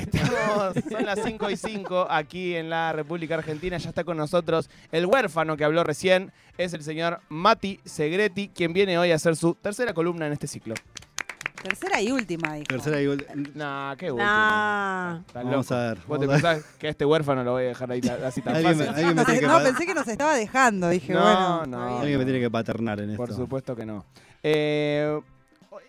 Estamos, son las 5 y 5 aquí en la República Argentina. Ya está con nosotros el huérfano que habló recién. Es el señor Mati Segretti, quien viene hoy a hacer su tercera columna en este ciclo. Tercera y última, dijo. Tercera y última. Nah, qué. Nah. Estás Vamos loco. a ver, ¿Vos te pensás que a este huérfano lo voy a dejar ahí así tan me- fácil? alguien me tiene que no, pensé que nos estaba dejando. Dije, No, bueno. no. Alguien me tiene que paternar en esto. Por supuesto que no. Eh,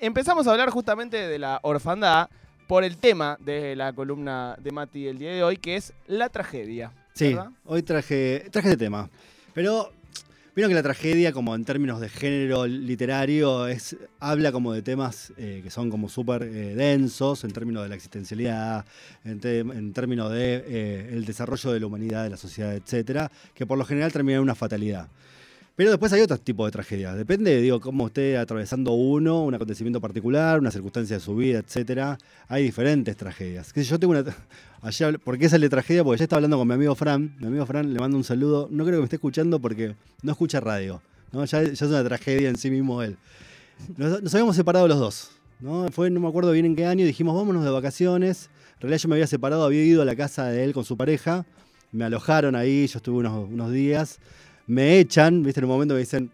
empezamos a hablar justamente de la orfandad por el tema de la columna de Mati el día de hoy, que es la tragedia. Sí, ¿verdad? hoy traje, traje este tema. Pero vieron que la tragedia, como en términos de género literario, es, habla como de temas eh, que son como súper eh, densos en términos de la existencialidad, en, te- en términos de eh, el desarrollo de la humanidad, de la sociedad, etcétera, que por lo general terminan en una fatalidad. Pero después hay otros tipos de tragedias. Depende, digo, cómo esté atravesando uno, un acontecimiento particular, una circunstancia de su vida, etcétera. Hay diferentes tragedias. Que Yo tengo una. Ayer, ¿Por qué sale tragedia? Porque ya estaba hablando con mi amigo Fran. Mi amigo Fran le mando un saludo. No creo que me esté escuchando porque no escucha radio. ¿no? Ya, ya es una tragedia en sí mismo él. Nos, nos habíamos separado los dos. ¿no? Fue, no me acuerdo bien en qué año. Dijimos, vámonos de vacaciones. En realidad yo me había separado, había ido a la casa de él con su pareja. Me alojaron ahí, yo estuve unos, unos días. Me echan, viste, en un momento me dicen,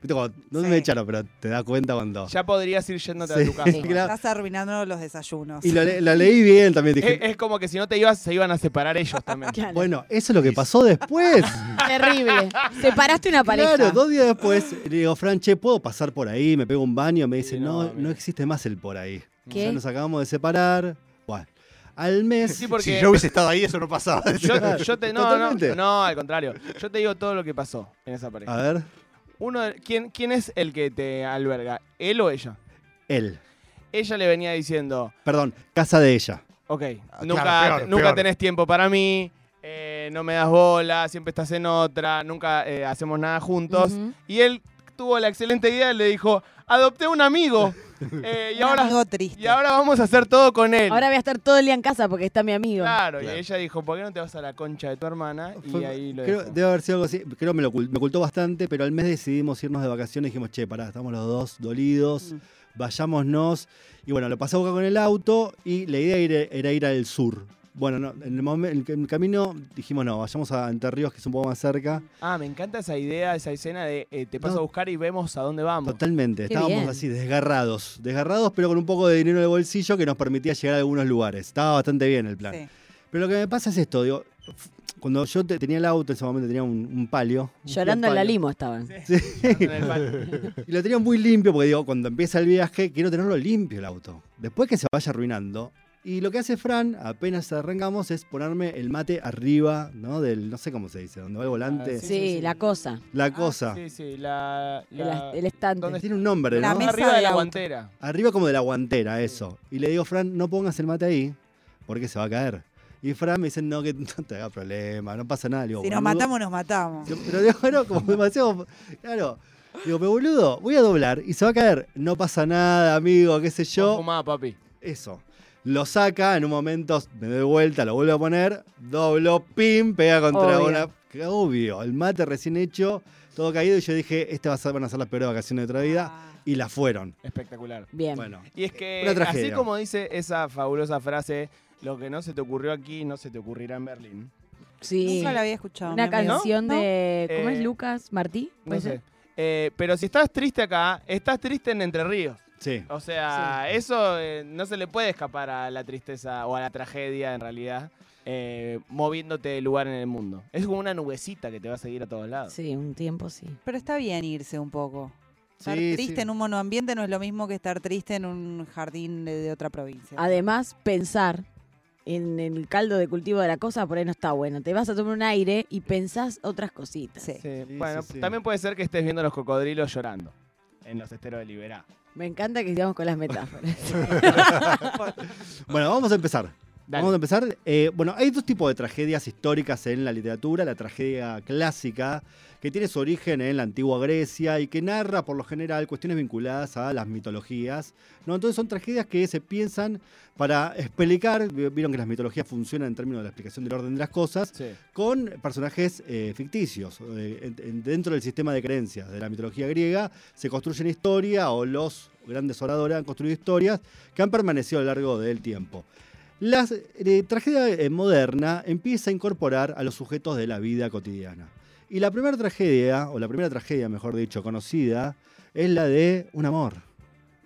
no Sí. me echaron, pero te das cuenta cuando. Ya podrías ir yéndote a tu casa. Sí, Claro. Estás arruinando los desayunos. Y la, le- la leí bien también, dije. Es, es como que si no te ibas, se iban a separar ellos también. Claro. Bueno, eso es lo que pasó después. Terrible. Separaste una pareja. Claro, dos días después le digo, Fran, che, ¿puedo pasar por ahí? Me pego un baño, me dice, Sí, no, no, existe más el por ahí. ¿Qué? Ya nos acabamos de separar. Al mes. Sí, porque Si yo hubiese estado ahí, eso no pasaba. yo, yo te. No, no, Totalmente. no, al contrario. Yo te digo todo lo que pasó en esa pareja. A ver, Uno, de- ¿quién, ¿Quién es el que te alberga? ¿Él o ella? él. Ella le venía diciendo, Perdón, casa de ella. ok, Ah, nunca, claro, peor, nunca peor. tenés tiempo para mí, eh, no me das bola, siempre estás en otra, nunca eh, hacemos nada juntos. Ujú. Y él tuvo la excelente idea y le dijo, adopté un amigo. eh, y, Un ahora, amigo triste. y ahora vamos a hacer todo con él. Ahora voy a estar todo el día en casa porque está mi amigo. Claro, Claro. y ella dijo, ¿por qué no te vas a la concha de tu hermana? Y Fue- ahí lo creo, dejó. debe haber sido algo así. Creo que me, lo me ocultó bastante, pero al mes decidimos irnos de vacaciones y dijimos, che, pará, estamos los dos dolidos, Mm. vayámonos. Y bueno, lo pasé a boca con el auto y la idea era, era ir al sur. Bueno, no, en, el momen- en el camino dijimos, no, vayamos a Entre Ríos, que es un poco más cerca. Ah, me encanta esa idea, esa escena de eh, te paso No. a buscar y vemos a dónde vamos. Totalmente, Qué estábamos bien. así, desgarrados. Desgarrados, pero con un poco de dinero en el bolsillo que nos permitía llegar a algunos lugares. Estaba bastante bien el plan. Sí. Pero lo que me pasa es esto, digo, cuando yo te- tenía el auto, en ese momento tenía un, un palio. un Llorando en la limo estaban. Sí. En el patio. Y lo tenía muy limpio porque digo, cuando empieza el viaje, quiero tenerlo limpio el auto. Después que se vaya arruinando. Y lo que hace Fran, apenas arrancamos, es ponerme el mate arriba, ¿no? Del, no sé cómo se dice, donde va el volante. Ah, Sí, Sí, sí, sí. la cosa. La Ah, cosa. sí, sí, la... El, la- el estante. ¿Dónde Tiene un nombre, La ¿no? mesa Arriba de la guantera. Arriba como de la guantera, eso. Y le digo, Fran, no pongas el mate ahí, porque se va a caer. Y Fran me dice, no, que no te haga problema, no pasa nada. Digo, Si nos matamos, nos matamos. Pero digo, no, como demasiado. Claro. Digo, pero boludo, voy a doblar y se va a caer. No pasa nada, amigo, qué sé yo. fumá, papi. Eso. Lo saca, en un momento me doy vuelta, lo vuelvo a poner, doblo, pim, pega contra Obvio. una. que Obvio, el mate recién hecho, todo caído, y yo dije, este va a ser- van a ser las peores vacaciones de otra vida. Ah. Y la fueron. Espectacular. Bien. Bueno. Y es que, Una así como dice esa fabulosa frase, lo que no se te ocurrió aquí, no se te ocurrirá en Berlín. Sí. Nunca la había escuchado. Una canción ¿No? de. ¿Cómo Eh, es Lucas? ¿Martí? No ¿Puede sé. Eh, pero si estás triste acá, estás triste en Entre Ríos. Sí. O sea, eso eh, no se le puede escapar a la tristeza o a la tragedia en realidad, eh, moviéndote de lugar en el mundo. Es como una nubecita que te va a seguir a todos lados. Sí, un tiempo sí. Pero está bien irse un poco. Estar Sí, triste sí. en un monoambiente no es lo mismo que estar triste en un jardín de, de otra provincia. Además, pensar en el caldo de cultivo de la cosa por ahí no está bueno. Te vas a tomar un aire y pensás otras cositas. Sí. Sí, Sí, bueno, sí, sí. también puede ser que estés viendo los cocodrilos llorando en los esteros de Liberá. Me encanta que sigamos con las metáforas. Bueno, vamos a empezar. Dale. Vamos a empezar. Eh, bueno, hay dos tipos de tragedias históricas en la literatura. La tragedia clásica, que tiene su origen en la antigua Grecia y que narra, por lo general, cuestiones vinculadas a las mitologías. ¿no? Entonces son tragedias que se piensan para explicar, vieron que las mitologías funcionan en términos de la explicación del orden de las cosas, Sí. con personajes eh, ficticios. Eh, en- en- dentro del sistema de creencias de la mitología griega se construyen historia o los grandes oradores han construido historias que han permanecido a lo largo del tiempo. La eh, tragedia eh, moderna empieza a incorporar a los sujetos de la vida cotidiana. Y la primera tragedia, o la primera tragedia, mejor dicho, conocida, es la de un amor.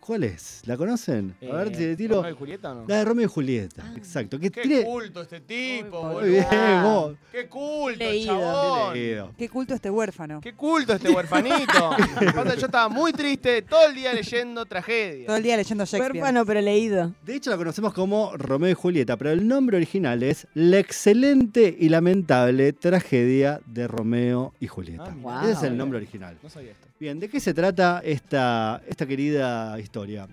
¿Cuál es? ¿La conocen? A ver Eh, si le tiro. ¿Romeo y Julieta o no? La de Romeo y Julieta, Ah. exacto. Que Qué tiene- culto este tipo, Muy boludo. Muy bien, vos. Qué culto, Leído. chabón. Leído. Qué culto este huérfano. Qué culto este huerfanito. Que yo estaba muy triste todo el día leyendo tragedia. Todo el día leyendo Shakespeare. Huérfano, pero leído. De hecho, la conocemos como Romeo y Julieta, pero el nombre original es La excelente y lamentable tragedia de Romeo y Julieta. Ah, mirá. Ese es el nombre original. No sabía esto. Bien, ¿de qué se trata esta, esta querida historia?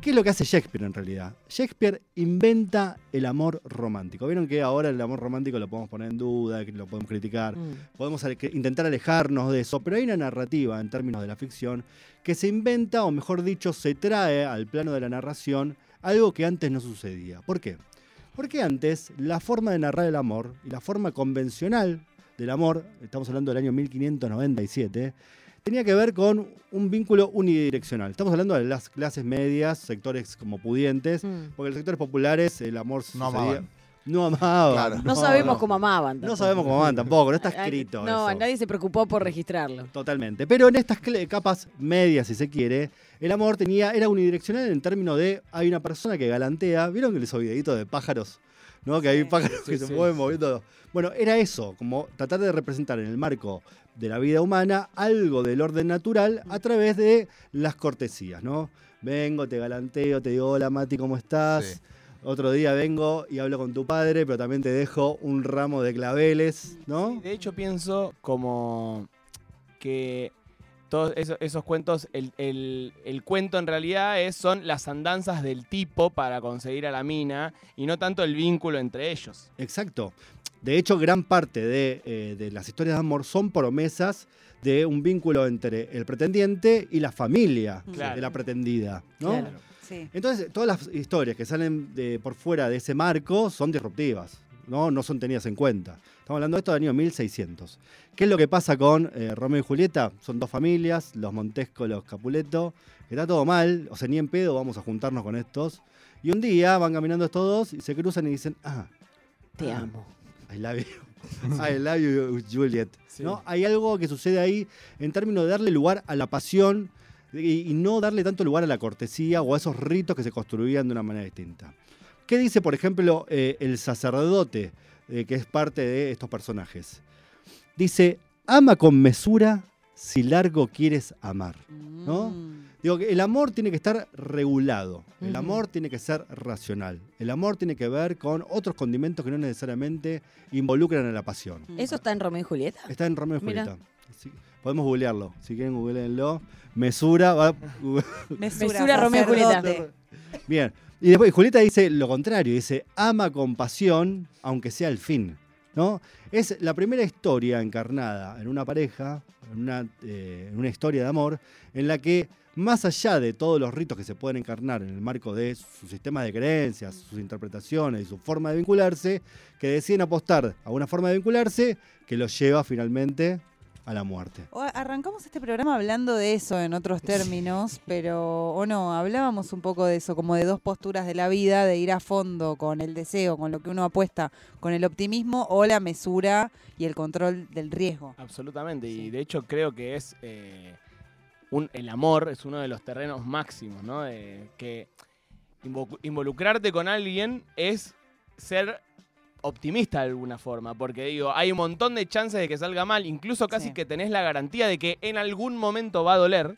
¿Qué es lo que hace Shakespeare en realidad? Shakespeare inventa el amor romántico. Vieron que ahora el amor romántico lo podemos poner en duda, lo podemos criticar, Mm. podemos intentar alejarnos de eso, pero hay una narrativa en términos de la ficción que se inventa, o mejor dicho, se trae al plano de la narración algo que antes no sucedía. ¿Por qué? Porque antes la forma de narrar el amor y la forma convencional del amor, estamos hablando del año 1597, tenía que ver con un vínculo unidireccional. Estamos hablando de las clases medias, sectores como pudientes, Mm. porque en los sectores populares el amor No sucedía- amaban. No amaban. Claro. No, sabemos no. cómo amaban. No sabemos cómo amaban tampoco, no está escrito. No, eso. nadie se preocupó por registrarlo. Totalmente. Pero en estas capas medias, si se quiere, el amor tenía, era unidireccional en términos de hay una persona que galantea. ¿Vieron que esos videitos de pájaros? ¿No? Que hay Sí, pájaros sí, que sí. se mueven moviendo. Bueno, era eso, como tratar de representar en el marco de la vida humana algo del orden natural a través de las cortesías, ¿no? Vengo, te galanteo, te digo, hola Mati, ¿cómo estás? Sí. Otro día vengo y hablo con tu padre, pero también te dejo un ramo de claveles, ¿no? Sí, de hecho pienso como que todos esos, esos cuentos, el, el- el cuento en realidad es, son las andanzas del tipo para conseguir a la mina y no tanto el vínculo entre ellos. Exacto. De hecho, gran parte de, eh, de las historias de amor son promesas de un vínculo entre el pretendiente y la familia Claro. de la pretendida, ¿no? Claro. Sí. Entonces, todas las historias que salen de, por fuera de ese marco son disruptivas, ¿no? No son tenidas en cuenta. Estamos hablando de esto del año 1600. ¿Qué es lo que pasa con eh, Romeo y Julieta? Son dos familias, los Montesco, los Capuleto. Está todo mal, o sea, ni en pedo vamos a juntarnos con estos. Y un día van caminando estos dos y se cruzan y dicen, ah, Te Ah. amo. I love you. I love you, Juliet. Sí. ¿no? Hay algo que sucede ahí en términos de darle lugar a la pasión y, y no darle tanto lugar a la cortesía o a esos ritos que se construían de una manera distinta. ¿Qué dice, por ejemplo, eh, el sacerdote, eh, que es parte de estos personajes? Dice, ama con mesura si largo quieres amar. ¿no? Mm. Digo que el amor tiene que estar regulado, el amor tiene que ser racional, el amor tiene que ver con otros condimentos que no necesariamente involucran a la pasión. ¿Eso está en Romeo y Julieta? Está en Romeo y. Julieta. Sí, podemos googlearlo, si quieren googleenlo. Mesura, va- Mesura, Romeo y Julieta. Bien. Y después Julieta dice lo contrario, dice ama con pasión, aunque sea el fin. ¿no? Es la primera historia encarnada en una pareja, en una, eh, en una historia de amor, en la que más allá de todos los ritos que se pueden encarnar en el marco de su sistema de creencias, sus interpretaciones y su forma de vincularse, que deciden apostar a una forma de vincularse que los lleva finalmente a la muerte. O- Arrancamos este programa hablando de eso en otros términos, pero o no, hablábamos un poco de eso, como de dos posturas de la vida, de ir a fondo con el deseo, con lo que uno apuesta, con el optimismo o la mesura y el control del riesgo. Absolutamente. Sí. Y de hecho creo que es eh, un, el amor es uno de los terrenos máximos, ¿no? De que invo- involucrarte con alguien es ser optimista de alguna forma, porque digo, hay un montón de chances de que salga mal, incluso casi Sí. que tenés la garantía de que en algún momento va a doler,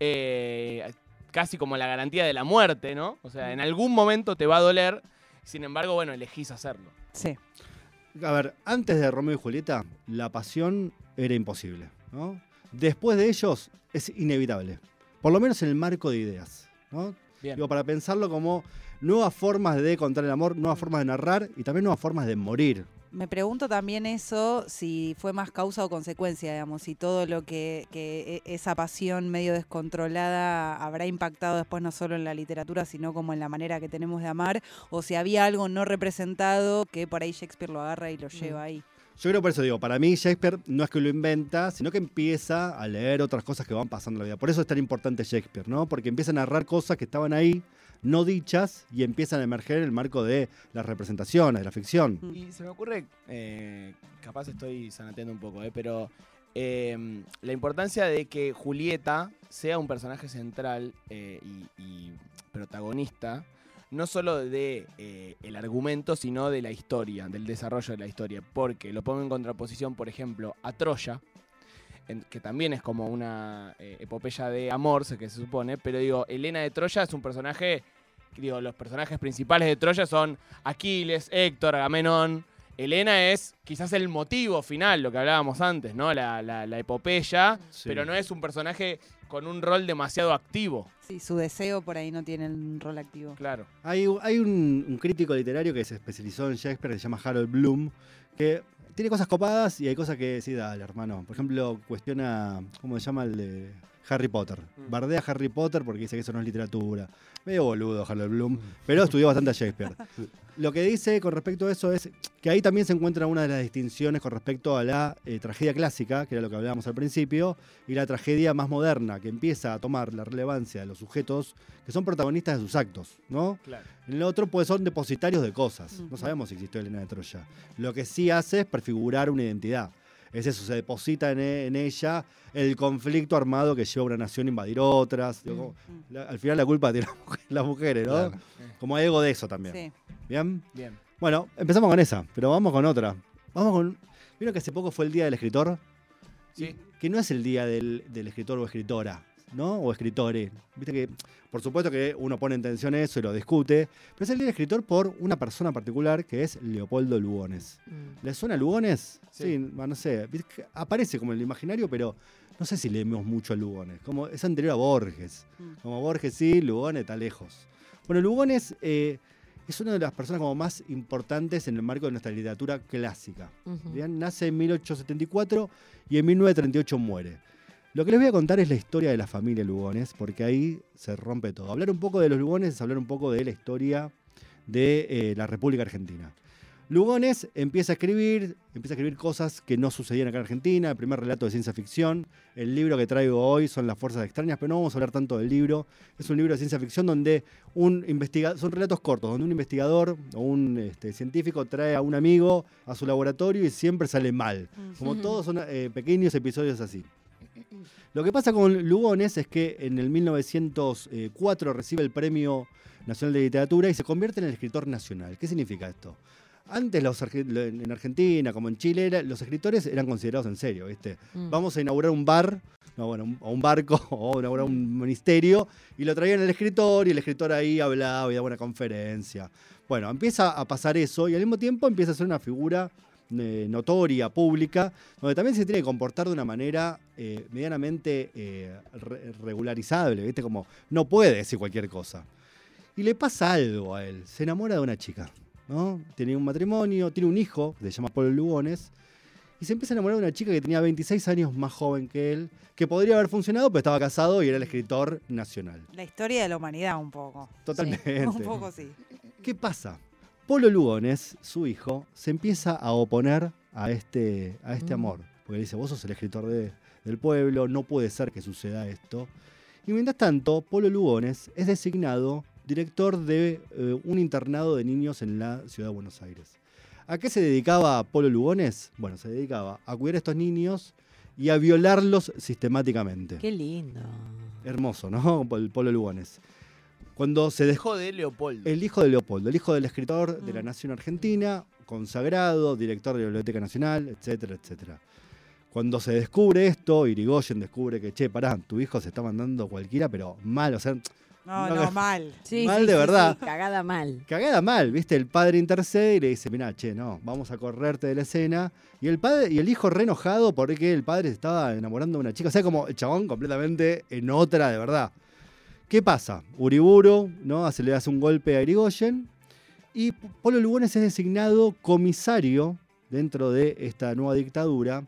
eh, casi como la garantía de la muerte, ¿no? O sea, en algún momento te va a doler, sin embargo, bueno, elegís hacerlo. Sí. A ver, antes de Romeo y Julieta, la pasión era imposible. ¿no? Después de ellos, es inevitable. Por lo menos en el marco de ideas. ¿no? Bien. Digo, para pensarlo como nuevas formas de contar el amor, nuevas formas de narrar y también nuevas formas de morir. Me pregunto también eso, si fue más causa o consecuencia, digamos, si todo lo que, que e- esa pasión medio descontrolada habrá impactado después no solo en la literatura, sino como en la manera que tenemos de amar, o si había algo no representado que por ahí Shakespeare lo agarra y lo lleva ahí. Yo creo por eso digo, para mí Shakespeare no es que lo inventa, sino que empieza a leer otras cosas que van pasando en la vida. Por eso es tan importante Shakespeare, ¿no? Porque empieza a narrar cosas que estaban ahí no dichas y empiezan a emerger en el marco de las representaciones, de la ficción. Y se me ocurre, eh, capaz estoy sanateando un poco, eh, pero eh, la importancia de que Julieta sea un personaje central eh, y, y protagonista, no solo de eh, el argumento, sino de la historia, del desarrollo de la historia. Porque lo pongo en contraposición, por ejemplo, a Troya, en- que también es como una eh, epopeya de amor, que se supone, pero digo, Elena de Troya es un personaje, digo, los personajes principales de Troya son Aquiles, Héctor, Agamenón. Elena es quizás el motivo final, lo que hablábamos antes, ¿no? La, la- la epopeya, Sí. pero no es un personaje con un rol demasiado activo, Sí, su deseo por ahí no tiene un rol activo. claro. Hay, hay un, un crítico literario que se especializó en Shakespeare que se llama Harold Bloom, que tiene cosas copadas y hay cosas que sí, dale, hermano. Por ejemplo, cuestiona, ¿cómo se llama el de Harry Potter? Mm. Bardea a Harry Potter porque dice que eso no es literatura. Medio boludo Harold Bloom, pero estudió bastante a Shakespeare. Lo que dice con respecto a eso es que ahí también se encuentra una de las distinciones con respecto a la eh, tragedia clásica, que era lo que hablábamos al principio, y la tragedia más moderna, que empieza a tomar la relevancia de los sujetos que son protagonistas de sus actos, ¿no? claro. En el otro, pues son depositarios de cosas. No sabemos si existió Elena de Troya. Lo que sí hace es prefigurar una identidad. Es eso, se deposita en, e- en ella el conflicto armado que lleva a una nación a invadir otras. Como- Mm. la- al final la culpa tiene la mujer- las mujeres, ¿no? Claro. Como hay algo de eso también. Sí. ¿Bien? Bien. Bueno, empezamos con esa, pero vamos con otra. Vamos con. ¿Vieron que hace poco fue el Día del Escritor? Sí. Que no es el día del, del escritor o escritora, ¿no? O escritore. Viste que, por supuesto que uno pone en tensión eso y lo discute, pero es el Escritor por una persona particular que es Leopoldo Lugones. Mm. ¿Les suena Lugones? Sí. no sé. Aparece como en el imaginario, pero no sé si leemos mucho a Lugones. Como es anterior a Borges. Mm. Como Borges sí, Lugones está lejos. Bueno, Lugones eh, es una de las personas como más importantes en el marco de nuestra literatura clásica. Bien, Nace en 1874 y en 1938 muere. Lo que les voy a contar es la historia de la familia Lugones, porque ahí se rompe todo. Hablar un poco de los Lugones es hablar un poco de la historia de eh, la República Argentina. Lugones empieza a escribir, empieza a escribir cosas que no sucedían acá en Argentina, el primer relato de ciencia ficción. El libro que traigo hoy son Las Fuerzas Extrañas, pero no vamos a hablar tanto del libro. Es un libro de ciencia ficción donde un investigador, son relatos cortos, donde un investigador o un este, científico trae a un amigo a su laboratorio y siempre sale mal. Como todos son eh, pequeños episodios así. Lo que pasa con Lugones es que en el 1904 recibe el Premio Nacional de Literatura y se convierte en el escritor nacional. ¿Qué significa esto? Antes los en Argentina, como en Chile, era- los escritores eran considerados en serio, ¿viste? Mm. Vamos a inaugurar un bar, no, bueno, un, o un barco, o inaugurar un ministerio, y lo traían el escritor, y el escritor ahí hablaba y daba una conferencia. Bueno, empieza a pasar eso, y al mismo tiempo empieza a ser una figura eh, notoria, pública, donde también se tiene que comportar de una manera eh, medianamente eh, re- regularizable, ¿viste? Como no puede decir cualquier cosa. Y le pasa algo a él, se enamora de una chica, ¿no? Tiene un matrimonio, tiene un hijo, se llama Pablo Lugones, y se empieza a enamorar de una chica que tenía 26 años más joven que él, que podría haber funcionado, pero estaba casado y era el escritor nacional. La historia de la humanidad un poco. Totalmente. Un poco sí. ¿Qué pasa? Polo Lugones, su hijo, se empieza a oponer a este, a este Mm. amor. Porque le dice, vos sos el escritor de- del pueblo, no puede ser que suceda esto. Y mientras tanto, Polo Lugones es designado director de eh, un internado de niños en la ciudad de Buenos Aires. ¿A qué se dedicaba Polo Lugones? Bueno, se dedicaba a cuidar a estos niños y a violarlos sistemáticamente. Qué lindo. Hermoso, ¿no? El Polo Lugones. Cuando se dejó de Leopoldo. el hijo de Leopoldo, el hijo del escritor de la Mm. Nación Argentina, consagrado, director de la Biblioteca Nacional, etcétera, etcétera. Cuando se descubre esto, Irigoyen descubre que, che, pará, tu hijo se está mandando cualquiera, pero mal, o sea, No, No, mal. Sí, Mal sí, de sí, verdad. sí, cagada mal. cagada mal, ¿viste? El padre intercede y le dice, mirá, che, no, vamos a correrte de la escena. Y el padre y el hijo re enojado porque el padre se estaba enamorando de una chica. O sea, como el chabón completamente en otra, de verdad. ¿Qué pasa? Uriburu, ¿no? Se le hace un golpe a Irigoyen. Y Polo Lugones es designado comisario dentro de esta nueva dictadura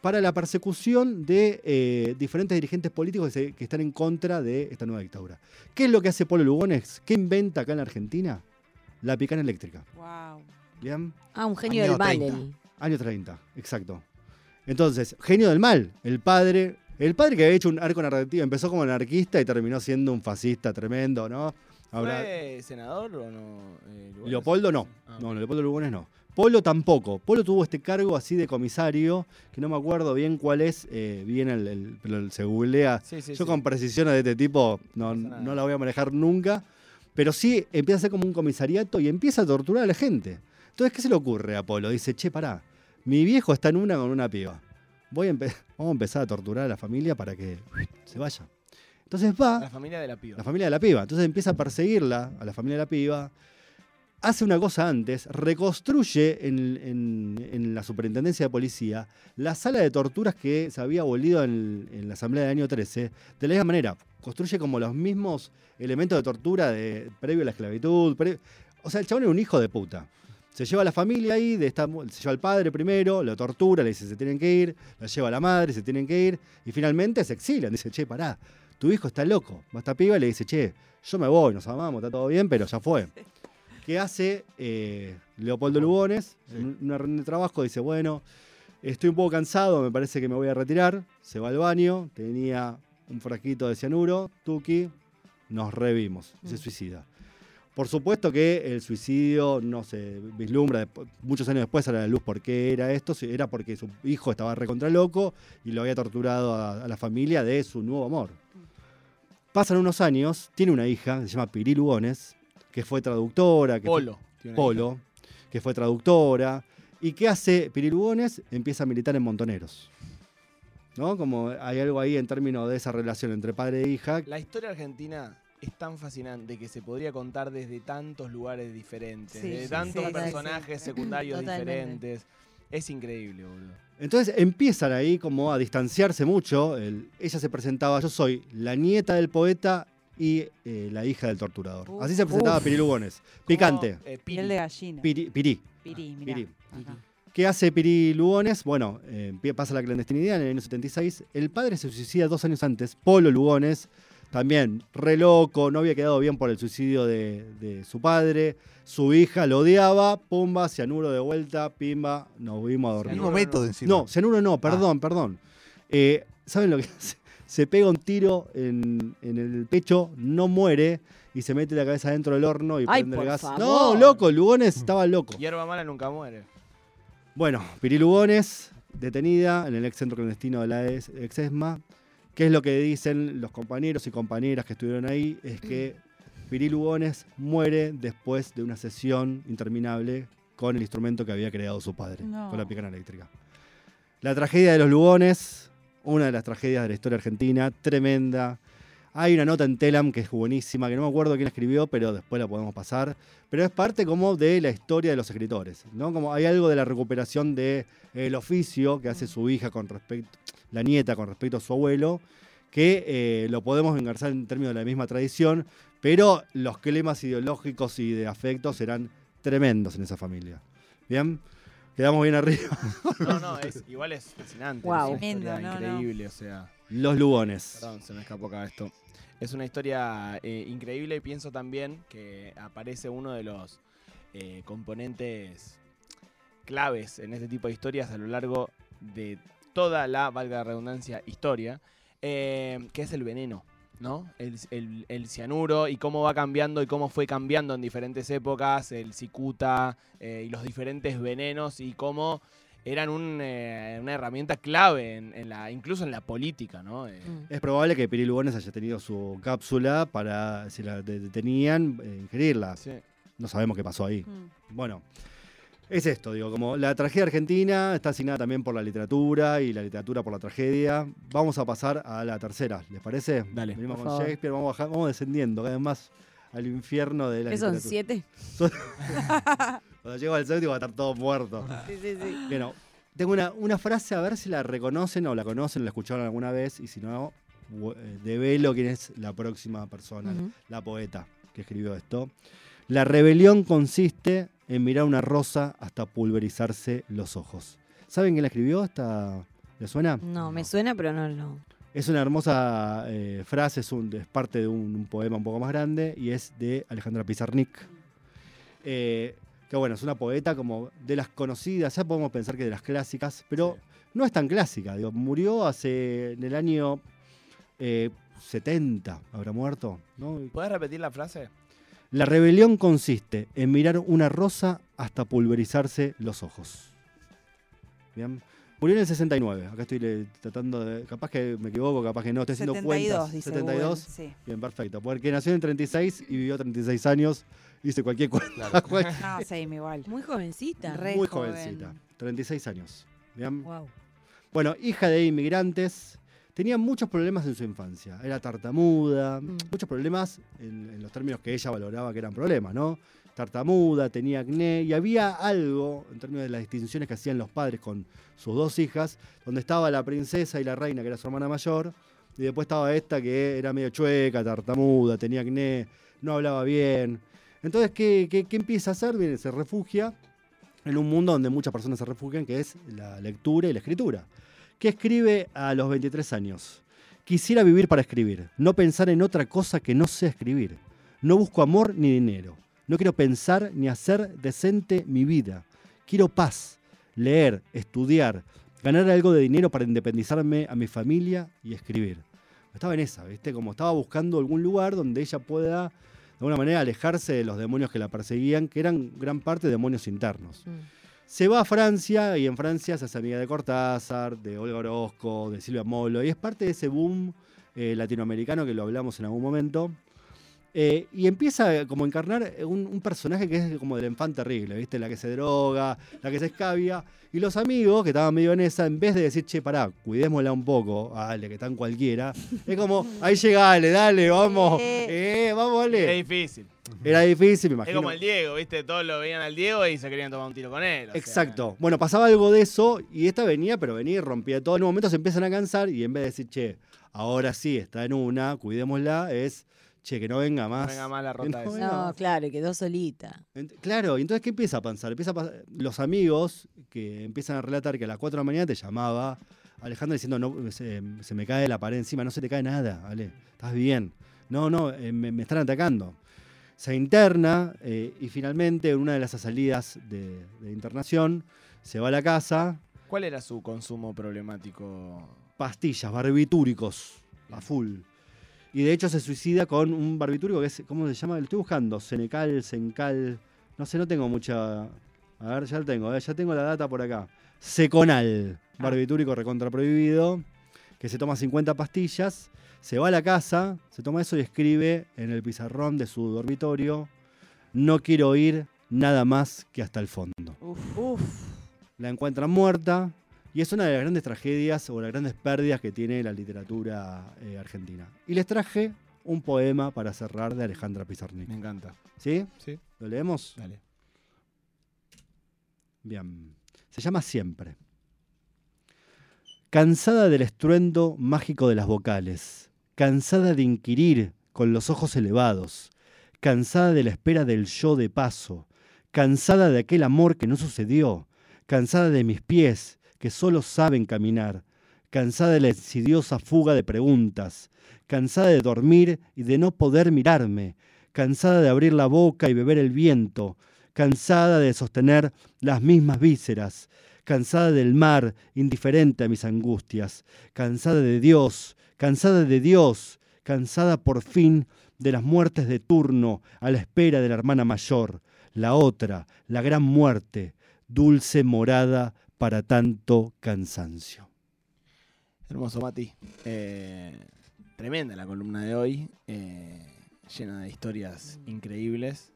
para la persecución de eh, diferentes dirigentes políticos que, se- que están en contra de esta nueva dictadura. ¿Qué es lo que hace Polo Lugones? ¿Qué inventa acá en la Argentina? La picana eléctrica. Wow. ¿Bien? Ah, un genio Año del mal. 30. él. Año 30, exacto. Entonces, genio del mal, el padre, el padre que había hecho un arco narrativo, empezó como anarquista y terminó siendo un fascista tremendo, ¿no? Habrá- ¿Fue senador o no? eh? Leopoldo no. Ah, No, ok. Leopoldo Lugones no. Polo tampoco. Polo tuvo este cargo así de comisario, que no me acuerdo bien cuál es, eh, bien el, el- pero se googlea. Sí, sí, Yo sí. con precisiones de este tipo no, No no la voy a manejar nunca, pero sí empieza a ser como un comisariato y empieza a torturar a la gente. Entonces, ¿qué se le ocurre a Polo? Dice, che, pará, mi viejo está en una con una piba. Voy a vamos a empezar a torturar a la familia para que se vaya. Entonces va La familia de la piba. la familia de la piba. Entonces empieza a perseguirla, a la familia de la piba. Hace una cosa antes, reconstruye en, en- en la superintendencia de policía la sala de torturas que se había abolido en, en la asamblea del año 13. De la misma manera, construye como los mismos elementos de tortura de, previo a la esclavitud. o sea, el chabón era un hijo de puta. Se lleva a la familia ahí, de esta, se lleva al padre primero, lo tortura, le dice se tienen que ir, la lleva a la madre, se tienen que ir, y finalmente se exilian. Dice, che, pará, tu hijo está loco. Va a esta piba y le dice, che, yo me voy, nos amamos, está todo bien, pero ya fue. ¿Qué hace eh, Leopoldo Lugones? En una reunión de trabajo dice, bueno, estoy un poco cansado, me parece que me voy a retirar. Se va al baño, tenía un frasquito de cianuro, Tuki, nos revimos, se Mm. suicida. Por supuesto que el suicidio no se vislumbra, muchos años después sale a la luz por qué era esto, era porque su hijo estaba recontra loco y lo había torturado a, a la familia de su nuevo amor. Pasan unos años, tiene una hija, se llama Piri Lugones, que fue traductora, que Polo. Polo, que fue traductora. ¿Y qué hace Piri Lugones? Empieza a militar en Montoneros. ¿No? Como hay algo ahí en términos de esa relación entre padre e hija. La historia argentina es tan fascinante que se podría contar desde tantos lugares diferentes, Sí, de sí, tantos sí, personajes secundarios Totalmente. diferentes. Es increíble, boludo. Entonces empiezan ahí como a distanciarse mucho. El- ella se presentaba, yo soy la nieta del poeta y eh, la hija del torturador. Uf. Así se presentaba Uf. Piri Lugones. Picante. Como, eh, Piri. Piel de gallina. Piri, Pirí. Pirí, mirá. Pirí. Ajá. ¿Qué hace Piri Lugones? Bueno, eh, pasa la clandestinidad en el año 76. El padre se suicida dos años antes, Polo Lugones, también re loco, no había quedado bien por el suicidio de, de su padre. Su hija lo odiaba, pumba, cianuro de vuelta, pimba, nos vimos a dormir. mismo no, método no. encima. No, cianuro no, perdón, perdón. Eh, ¿Saben lo que hace? Se pega un tiro en, en el pecho, no muere y se mete la cabeza dentro del horno y Ay, prende el gas. favor. No, loco, Lugones estaba loco. Hierba mala nunca muere. Bueno, Piri Lugones, detenida en el ex centro clandestino de la ex ex ESMA. ¿Qué es lo que dicen los compañeros y compañeras que estuvieron ahí? Es que Piri Lugones muere después de una sesión interminable con el instrumento que había creado su padre, No. con la picana eléctrica. La tragedia de los Lugones, una de las tragedias de la historia argentina, tremenda. Hay una nota en Telam que es buenísima, que no me acuerdo quién escribió, pero después la podemos pasar. Pero es parte como de la historia de los escritores, ¿no? Como hay algo de la recuperación del oficio que hace su hija con respecto, la nieta con respecto a su abuelo, que eh, lo podemos engarzar en términos de la misma tradición, pero los climas ideológicos y de afectos serán tremendos en esa familia. ¿Bien? Quedamos bien arriba. No, no, es, igual es fascinante. Guau. Es una historia Tremendo, no, no. increíble, o sea. Los Lugones. Perdón, se me escapó acá esto. Es una historia eh, increíble y pienso también que aparece uno de los eh, componentes claves en este tipo de historias a lo largo de toda la, valga la redundancia, historia, eh, que es el veneno, ¿no? El, el- cianuro y cómo va cambiando y cómo fue cambiando en diferentes épocas, el cicuta eh, y los diferentes venenos y cómo eran un, eh, una herramienta clave en, en la, incluso en la política, ¿no? Eh, Mm. Es probable que Piri Lugones haya tenido su cápsula para, si la de- detenían, eh, ingerirla. sí. No sabemos qué pasó ahí. Mm. Bueno, es esto, digo, como la tragedia argentina está asignada también por la literatura y la literatura por la tragedia. Vamos a pasar a la tercera, ¿les parece? Dale, Venimos con favor. Shakespeare, vamos, bajando, vamos descendiendo cada vez más al infierno de la ¿Qué son, siete? Cuando llego al séptimo va a estar todo muerto. Sí, sí, sí. Bueno, tengo una, una frase a ver si la reconocen o la conocen, la escucharon alguna vez y si no, eh, develo quién es la próxima persona, la poeta que escribió esto. La rebelión consiste en mirar una rosa hasta pulverizarse los ojos. ¿Saben quién la escribió? Esta, ¿Le suena? No, me suena, pero no, no. Es una hermosa eh, frase, es, un- es parte de un, un poema un poco más grande y es de Alejandra Pizarnik. Eh, que bueno, es una poeta como de las conocidas, ya podemos pensar que de las clásicas, pero no es tan clásica. Digo, murió hace en el año eh, 70, habrá muerto. ¿no? ¿Puedes repetir la frase? La rebelión consiste en mirar una rosa hasta pulverizarse los ojos. Bien. Murió en el 69. Acá estoy tratando de. Capaz que me equivoco, capaz que no. Estoy haciendo 72, cuentas. dice 72. Google, sí. Bien, perfecto. Porque nació en el 36 y vivió 36 años. Hice cualquier cuenta. No, same igual. Muy jovencita. Re Muy joven. jovencita. 36 años. Bien. Wow. Bueno, hija de inmigrantes, tenía muchos problemas en su infancia. Era tartamuda, Mm. muchos problemas en, en los términos que ella valoraba que eran problemas, ¿no? Tartamuda, tenía acné y había algo en términos de las distinciones que hacían los padres con sus dos hijas, donde estaba la princesa y la reina, que era su hermana mayor, y después estaba esta que era medio chueca, tartamuda, tenía acné, no hablaba bien. Entonces, ¿qué, qué- qué empieza a hacer? Viene, se refugia en un mundo donde muchas personas se refugian, que es la lectura y la escritura. ¿Qué escribe a los 23 años? Quisiera vivir para escribir, no pensar en otra cosa que no sea escribir. No busco amor ni dinero. No quiero pensar ni hacer decente mi vida. Quiero paz, leer, estudiar, ganar algo de dinero para independizarme a mi familia y escribir. Estaba en esa, ¿viste? Como estaba buscando algún lugar donde ella pueda, alguna manera, alejarse de los demonios que la perseguían, que eran gran parte demonios internos. Mm. Se va a Francia y en Francia se hace amiga de Cortázar, de Olga Orozco, de Silvia Molo, y es parte de ese boom eh, latinoamericano que lo hablamos en algún momento. Eh, y empieza eh, como a encarnar un, un personaje que es como del enfant terrible, ¿viste? La que se droga, la que se escabia. Y los amigos que estaban medio en esa, en vez de decir, che, pará, cuidémosla un poco, Ale, que están cualquiera, es como, ahí llega Ale, dale, vamos, eh, vamos, Es Ale. difícil. Era difícil, me Es imagino. como el Diego, ¿viste? Todos lo veían al Diego y se querían tomar un tiro con él. sea. Exacto. Bueno, pasaba algo de eso y esta venía, pero venía y rompía todo. En un momento se empiezan a cansar y en vez de decir, che, ahora sí está en una, cuidémosla, es, che, que no venga No más. venga más la Que rota no esa. No, claro, quedó solita. Ent- Claro, y entonces, ¿qué empieza a pasar? Empieza a pasar- Los amigos que empiezan a relatar que a las 4 de la mañana te llamaba Alejandra diciendo, no, se, se me cae la pared encima, no se te cae nada, Ale, estás bien. No, no, eh, me, me están atacando. Se interna eh, y finalmente en una de las salidas de, de internación se va a la casa, ¿Cuál era su consumo problemático? pastillas, barbitúricos, a full. Y de hecho se suicida con un barbitúrico que es, ¿cómo se llama? Lo estoy buscando, Senecal, Sencal, no sé, no tengo mucha... A ver, ya lo tengo, eh, ya tengo la data por acá. Seconal, barbitúrico recontra prohibido, que se toma 50 pastillas, se va a la casa, se toma eso y escribe en el pizarrón de su dormitorio, no quiero ir nada más que hasta el fondo Uf. la encuentran muerta y es una de las grandes tragedias o las grandes pérdidas que tiene la literatura eh, argentina. Y les traje un poema para cerrar de Alejandra Pizarnik. Me encanta. ¿Sí? Sí, ¿Lo leemos? dale. Bien. Se llama Siempre. Cansada del estruendo mágico de las vocales, cansada de inquirir con los ojos elevados, cansada de la espera del yo de paso, cansada de aquel amor que no sucedió, cansada de mis pies que solo saben caminar, cansada de la insidiosa fuga de preguntas, cansada de dormir y de no poder mirarme, cansada de abrir la boca y beber el viento, cansada de sostener las mismas vísceras, cansada del mar, indiferente a mis angustias, cansada de Dios, cansada de Dios, cansada por fin de las muertes de turno a la espera de la hermana mayor, la otra, la gran muerte, dulce morada para tanto cansancio. Hermoso, Mati. Eh, tremenda la columna de hoy. eh, llena de historias increíbles.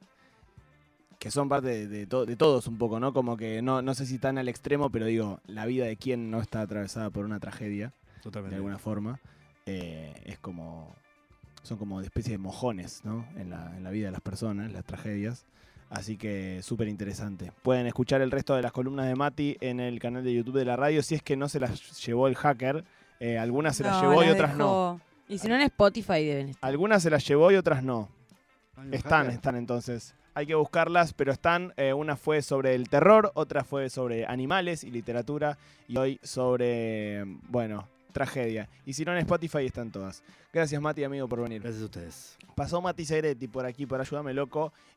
Que son parte de, de to- de todos un poco, ¿no? Como que no, no sé si tan al extremo, pero digo, la vida de quien no está atravesada por una tragedia, de alguna forma, eh, es como. Son como de especie de mojones, ¿no? En la, en la vida de las personas, las tragedias. Así que súper interesante. Pueden escuchar el resto de las columnas de Mati en el canal de YouTube de la radio. Si es que no se las llevó el hacker, eh, algunas se las llevó y otras no. Y si no en Spotify deben estar. Algunas se las llevó y otras no. Están, están entonces. Hay que buscarlas, pero están. eh, una fue sobre el terror, otra fue sobre animales y literatura, y hoy sobre, bueno, tragedia. Y si no en Spotify están todas. Gracias Mati, amigo, por venir. Gracias a ustedes. Pasó Mati Segretti por aquí, por Ayúdame Loco.